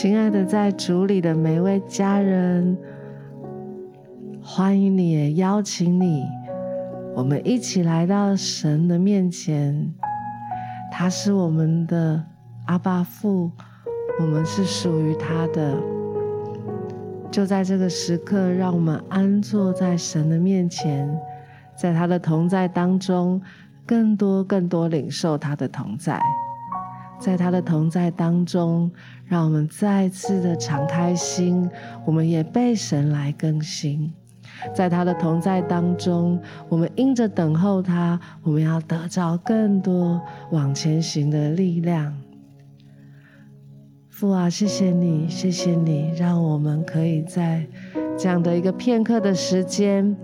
亲爱的，在主里的每位家人，欢迎你，邀请你，我们一起来到神的面前。他是我们的阿爸父，我们是属于他的。就在这个时刻，让我们安坐在神的面前，在他的同在当中，更多更多领受他的同在。在他的同在当中，让我们再次的敞开心，我们也被神来更新。在他的同在当中，我们因着等候他，我们要得着更多往前行的力量。父啊，谢谢你，谢谢你，让我们可以在这样的一个片刻的时间，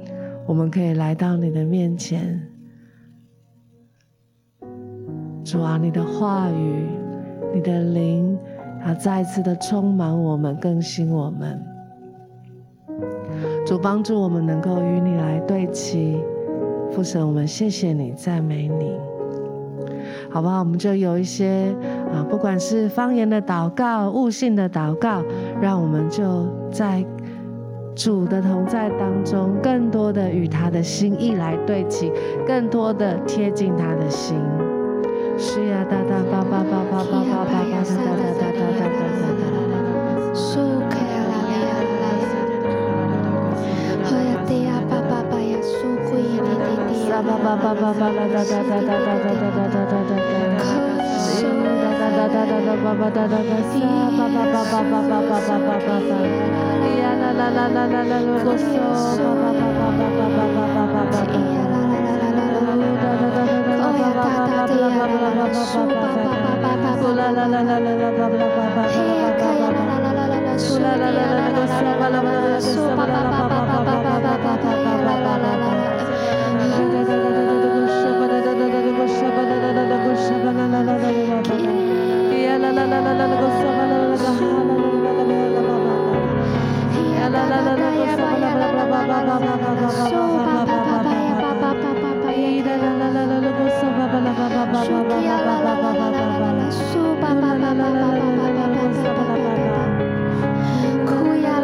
我们可以来到你的面前。主啊，你的话语，你的灵，啊再次的充满我们，更新我们。主帮助我们能够与你来对齐。父神，我们谢谢你，赞美你。好不好？我们就有一些啊，不管是方言的祷告、悟性的祷告，让我们就在主的同在当中，更多的与他的心意来对齐，更多的贴近他的心。是呀，哒哒吧吧吧吧吧吧吧吧哒哒哒哒哒哒哒哒。苏克呀啦啦呀啦呀，好呀地呀吧吧吧呀苏贵呀地地地。沙吧吧吧吧吧啦哒哒哒哒哒哒哒哒哒哒哒哒。哒哒哒哒哒吧吧哒哒哒沙吧吧吧吧吧吧吧吧吧吧吧。呀啦啦啦啦啦啦啦啰嗦吧吧吧吧吧吧吧 So, ba, ba, ba. Kuya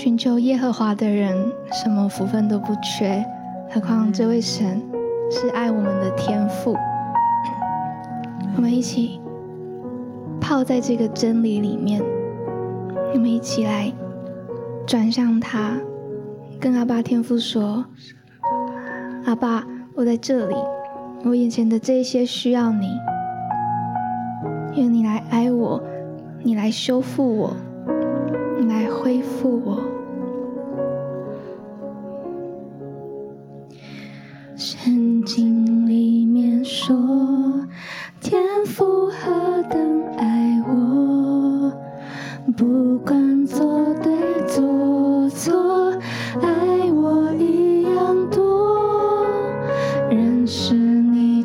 寻求耶和华的人，什么福分都不缺。何况这位神是爱我们的天父。我们一起泡在这个真理里面，我们一起来转向他，跟阿爸天父说：“阿爸，我在这里，我眼前的这些需要你，愿你来爱我，你来修复我。”你来恢复我。认识你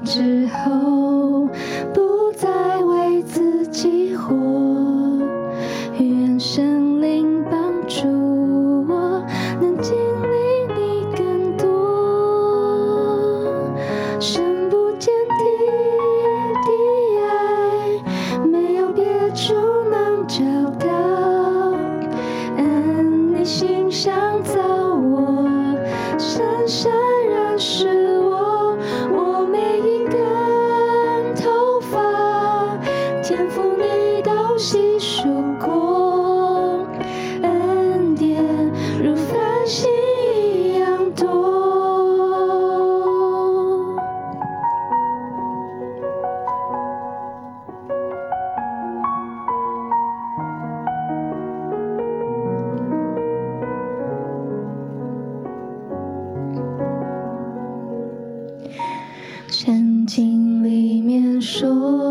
陷阱里面说。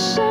wish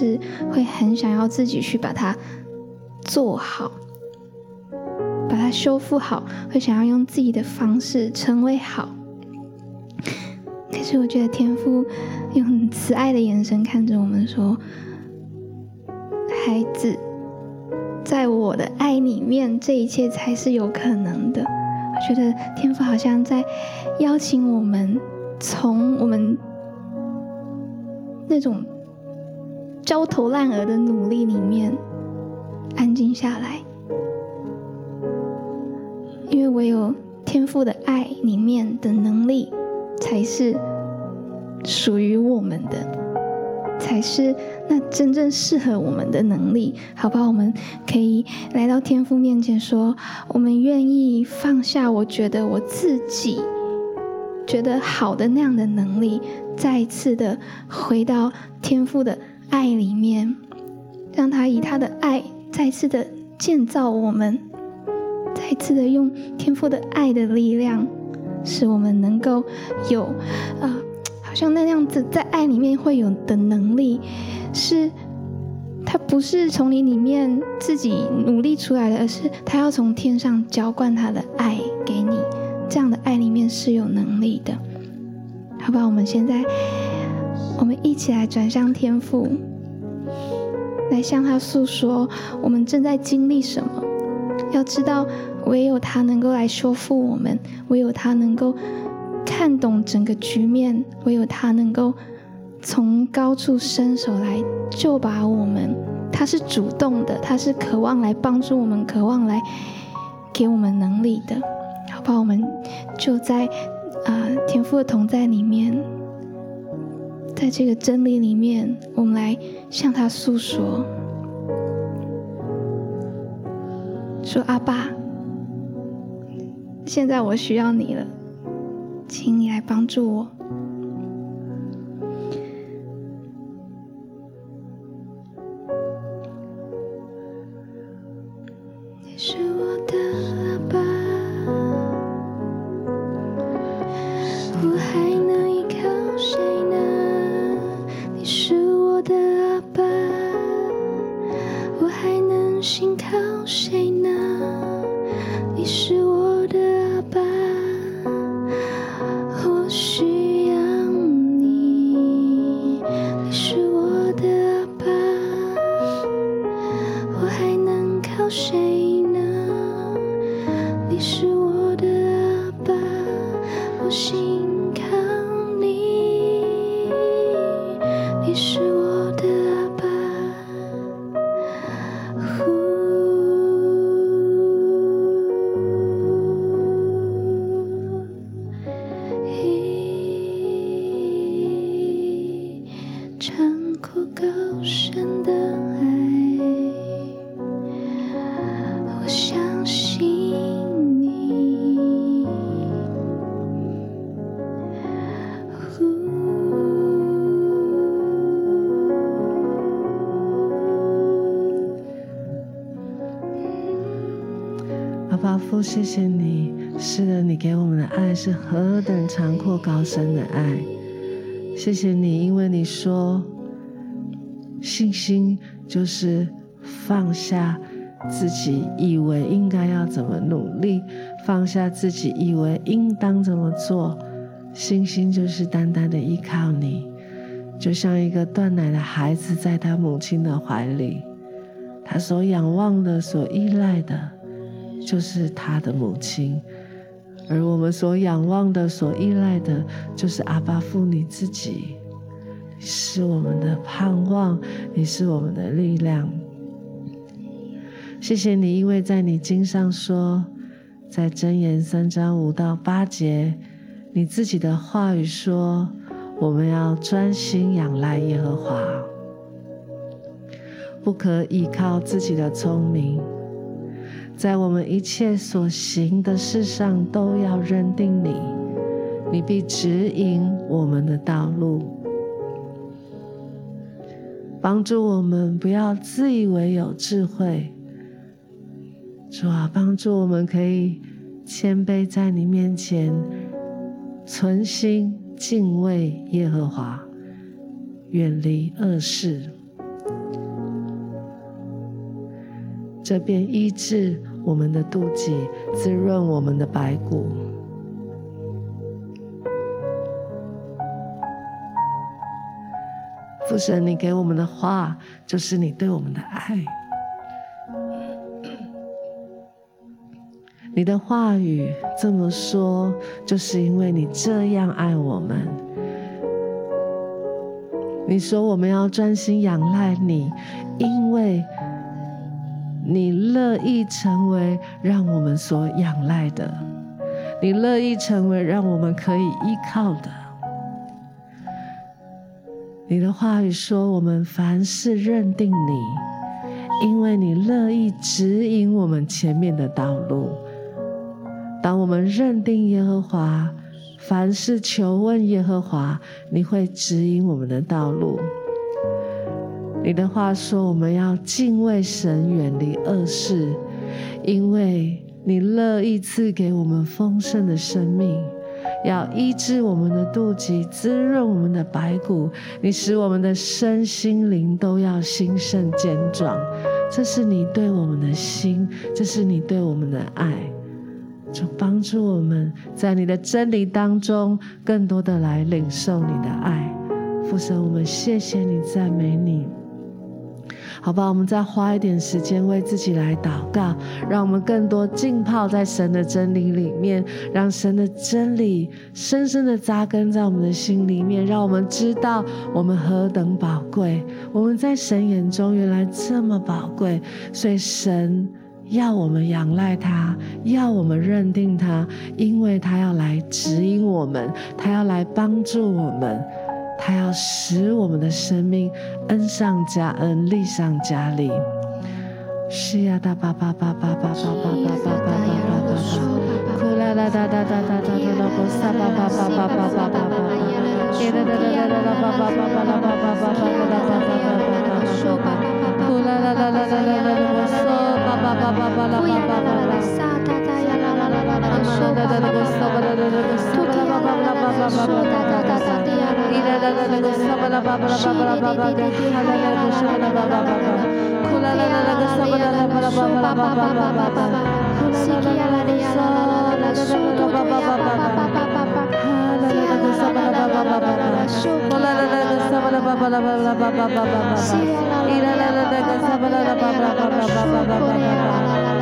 是，会很想要自己去把它做好，把它修复好，会想要用自己的方式成为好。可是我觉得天父用慈爱的眼神看着我们说：“孩子，在我的爱里面，这一切才是有可能的。”我觉得天父好像在邀请我们，从我们那种焦头烂额的努力里面安静下来，因为唯有天赋的爱里面的能力，才是属于我们的。才是那真正适合我们的能力，好吧？我们可以来到天赋面前说：我们愿意放下，我觉得我自己觉得好的那样的能力，再一次的回到天赋的爱里面，让他以他的爱再次的建造我们，再次的用天父的爱的力量，使我们能够有啊。呃好像那样子，在爱里面会有的能力，是他不是从你里面自己努力出来的，而是他要从天上浇灌他的爱给你。这样的爱里面是有能力的，好不好？我们现在，我们一起来转向天父，来向他诉说我们正在经历什么。要知道，唯有他能够来修复我们，唯有他能够。看懂整个局面，唯有他能够从高处伸手来救拔我们。他是主动的，他是渴望来帮助我们，渴望来给我们能力的。好不好？我们就在啊、天父的同在里面，在这个真理里面，我们来向他诉说，说阿爸，现在我需要你了。请你来帮助我。你是我的阿爸，谢谢你，是的，你给我们的爱是何等长阔高深的爱。谢谢你，因为你说，信心就是放下自己以为应该要怎么努力，放下自己以为应当怎么做，信心就是单单的依靠你。就像一个断奶的孩子在他母亲的怀里，他所仰望的、所依赖的，就是他的母亲；而我们所仰望的、所依赖的，就是阿爸父你自己。你是我们的盼望，你是我们的力量。谢谢你，因为在你经上说，在箴言三章五到八节，你自己的话语说。我们要专心仰赖耶和华，不可依靠自己的聪明，在我们一切所行的事上都要认定你，你必指引我们的道路，帮助我们不要自以为有智慧，主啊，帮助我们可以谦卑在你面前，存心。敬畏耶和华，远离恶事，这便医治我们的肚脐，滋润我们的白骨。父神，你给我们的话，就是你对我们的爱。你的话语这么说，就是因为你这样爱我们。你说我们要专心仰赖你，因为你乐意成为让我们所仰赖的，你乐意成为让我们可以依靠的。你的话语说，我们凡事认定你，因为你乐意指引我们前面的道路。当我们认定耶和华，凡事求问耶和华，你会指引我们的道路。你的话说，我们要敬畏神，远离恶事，因为你乐意赐给我们丰盛的生命，要医治我们的肚脐，滋润我们的白骨。你使我们的身心灵都要兴盛健壮。这是你对我们的心，这是你对我们的爱。就帮助我们在你的真理当中，更多的来领受你的爱。父神，我们谢谢你，赞美你。好吧，我们再花一点时间为自己来祷告，让我们更多浸泡在神的真理里面，让神的真理深深的扎根在我们的心里面，让我们知道我们何等宝贵。我们在神眼中原来这么宝贵，所以神。要我们仰赖他，要我们认定他，因为他要来指引我们，他要来帮助我们，他要使我们的生命恩上加恩，利上加利。是呀，哒吧吧吧吧吧吧吧吧吧吧吧吧，哭啦啦哒哒哒哒哒哒啦，不撒吧吧吧吧吧吧吧吧，哒哒哒哒哒哒吧吧吧吧啦吧吧吧吧吧吧吧吧吧，哭啦啦啦啦啦啦啦啦，不撒。巴巴巴巴巴拉巴巴巴拉，沙哒哒呀啦啦啦 Sierra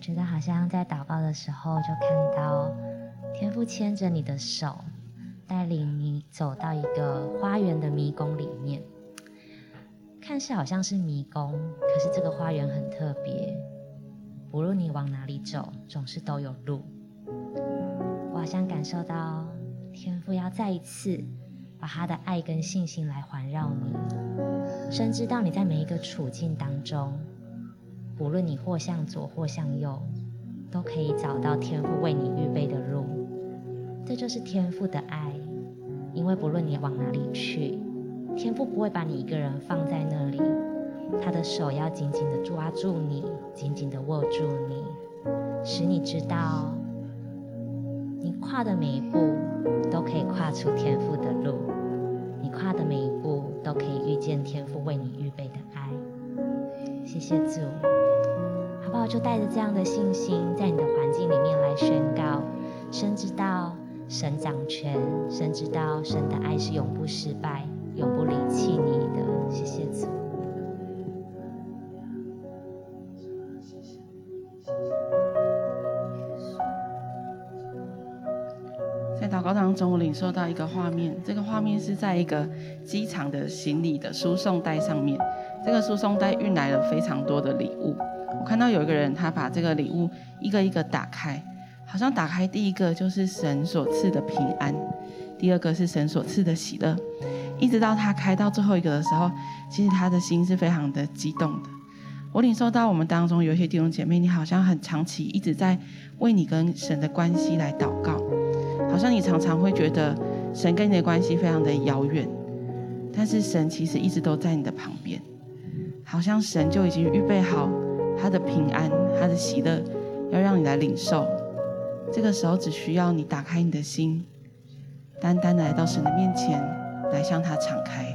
觉得好像在祷告的时候，就看到天父牵着你的手，带领你走到一个花园的迷宫里面。看似好像是迷宫，可是这个花园很特别，不论你往哪里走，总是都有路。我好像感受到天父要再一次把他的爱跟信心来环绕你，深知道你在每一个处境当中。无论你或向左或向右，都可以找到天父为你预备的路。这就是天父的爱，因为不论你往哪里去，天父不会把你一个人放在那里，他的手要紧紧的抓住你，紧紧的握住你，使你知道，你跨的每一步都可以跨出天父的路，你跨的每一步都可以遇见天父为你预备的爱。谢谢主。好不好？就带着这样的信心，在你的环境里面来宣告，深知道神掌权，深知道神的爱是永不失败、永不离弃你的。谢谢主。在祷告当中，我领受到一个画面，这个画面是在一个机场的行李的输送带上面，这个输送带运来了非常多的礼物。我看到有一个人，他把这个礼物一个一个打开，好像打开第一个就是神所赐的平安，第二个是神所赐的喜乐，一直到他开到最后一个的时候，其实他的心是非常的激动的。我领受到我们当中有一些弟兄姐妹，你好像很长期一直在为你跟神的关系来祷告，好像你常常会觉得神跟你的关系非常的遥远，但是神其实一直都在你的旁边，好像神就已经预备好。他的平安，他的喜乐，要让你来领受。这个时候，只需要你打开你的心，单单的来到神的面前，来向他敞开。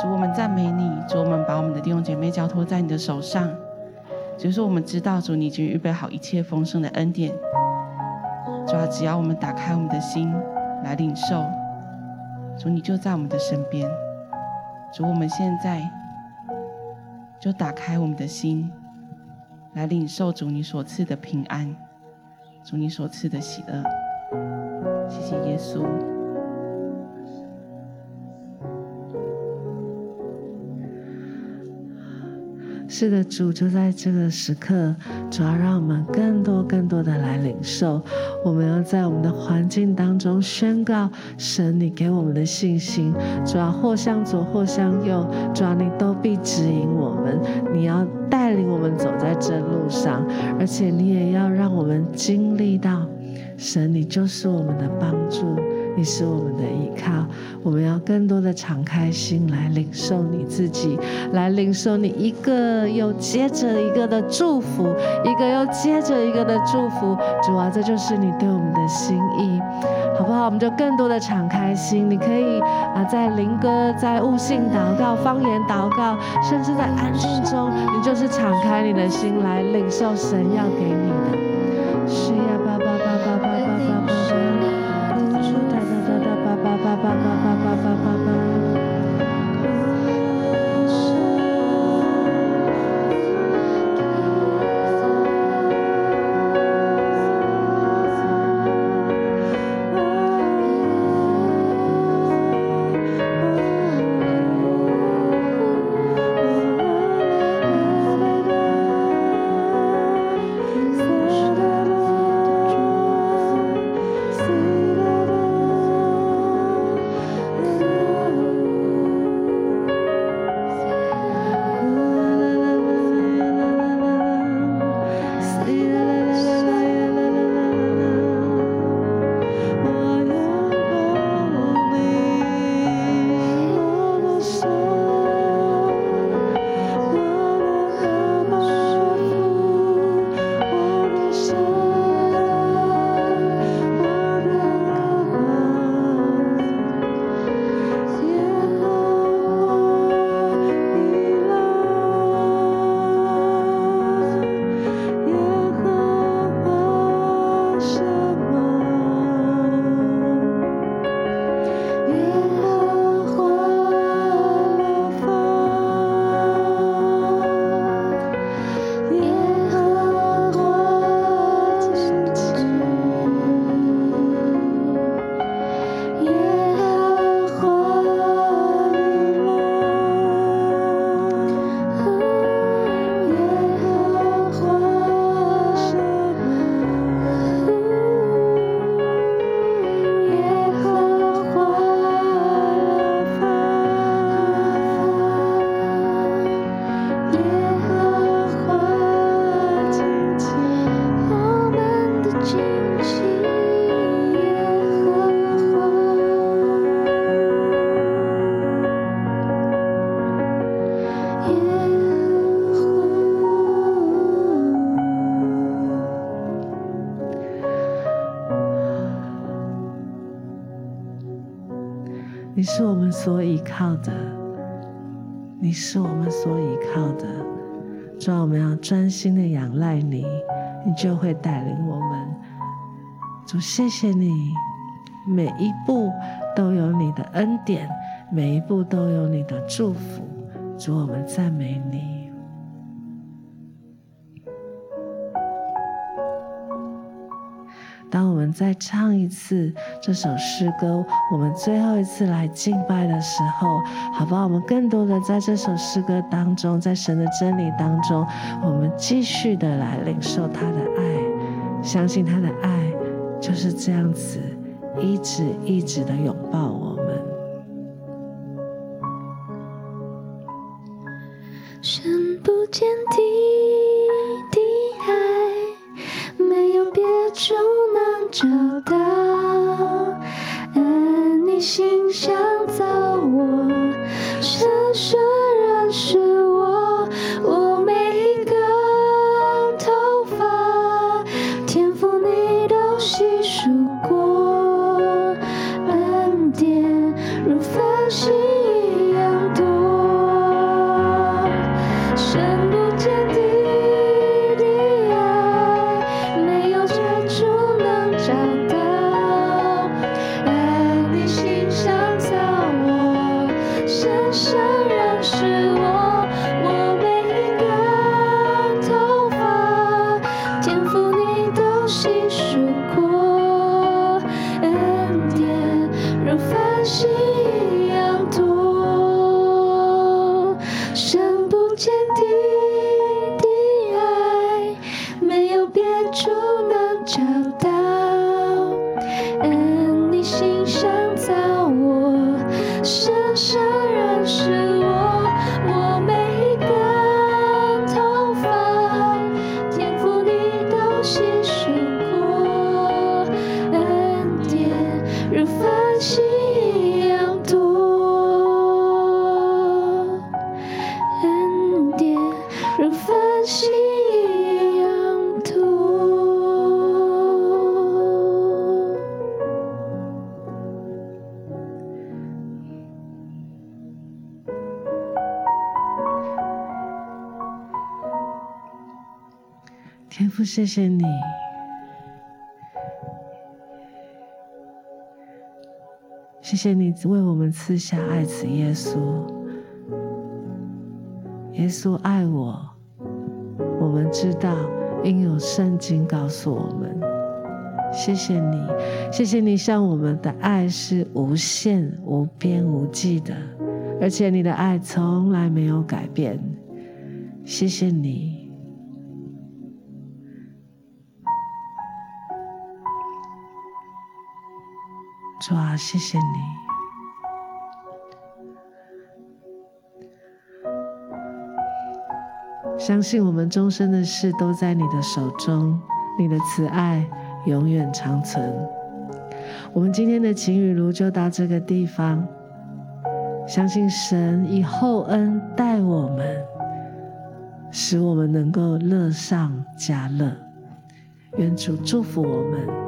主，我们赞美你，主，我们把我们的弟兄姐妹交托在你的手上。就是我们知道，主，你已经预备好一切丰盛的恩典。主啊，只要我们打开我们的心来领受，主，你就在我们的身边。主，我们现在。就打开我们的心，来领受主你所赐的平安，主你所赐的喜乐。谢谢耶稣。是的，主就在这个时刻，主要让我们更多、更多的来领受。我们要在我们的环境当中宣告神你给我们的信心。主要或向左或向右，主要你都必指引我们。你要带领我们走在正路上，而且你也要让我们经历到神，你就是我们的帮助。你是我们的依靠，我们要更多的敞开心来领受你自己，来领受你一个又接着一个的祝福，一个又接着一个的祝福。主啊，这就是你对我们的心意，好不好？我们就更多的敞开心，你可以啊，在灵歌、在悟性祷告、方言祷告，甚至在安静中，你就是敞开你的心来领受神要给你你是我们所依靠的，你是我们所依靠的。主啊，我们要专心的仰赖你，你就会带领我们。主，谢谢你，每一步都有你的恩典，每一步都有你的祝福。主，我们赞美你。再唱一次这首诗歌，我们最后一次来敬拜的时候，好吧？我们更多的在这首诗歌当中，在神的真理当中，我们继续的来领受他的爱，相信他的爱就是这样子，一直一直的拥抱我心想造我，深深谢谢你，谢谢你为我们赐下爱子耶稣。耶稣爱我，我们知道，因有圣经告诉我们。谢谢你，谢谢你向我们的爱是无限、无边、无际的，而且你的爱从来没有改变。谢谢你。主啊，谢谢你！相信我们终身的事都在你的手中，你的慈爱永远长存。我们今天的晴雨炉就到这个地方，相信神以厚恩待我们，使我们能够乐上加乐。愿主祝福我们。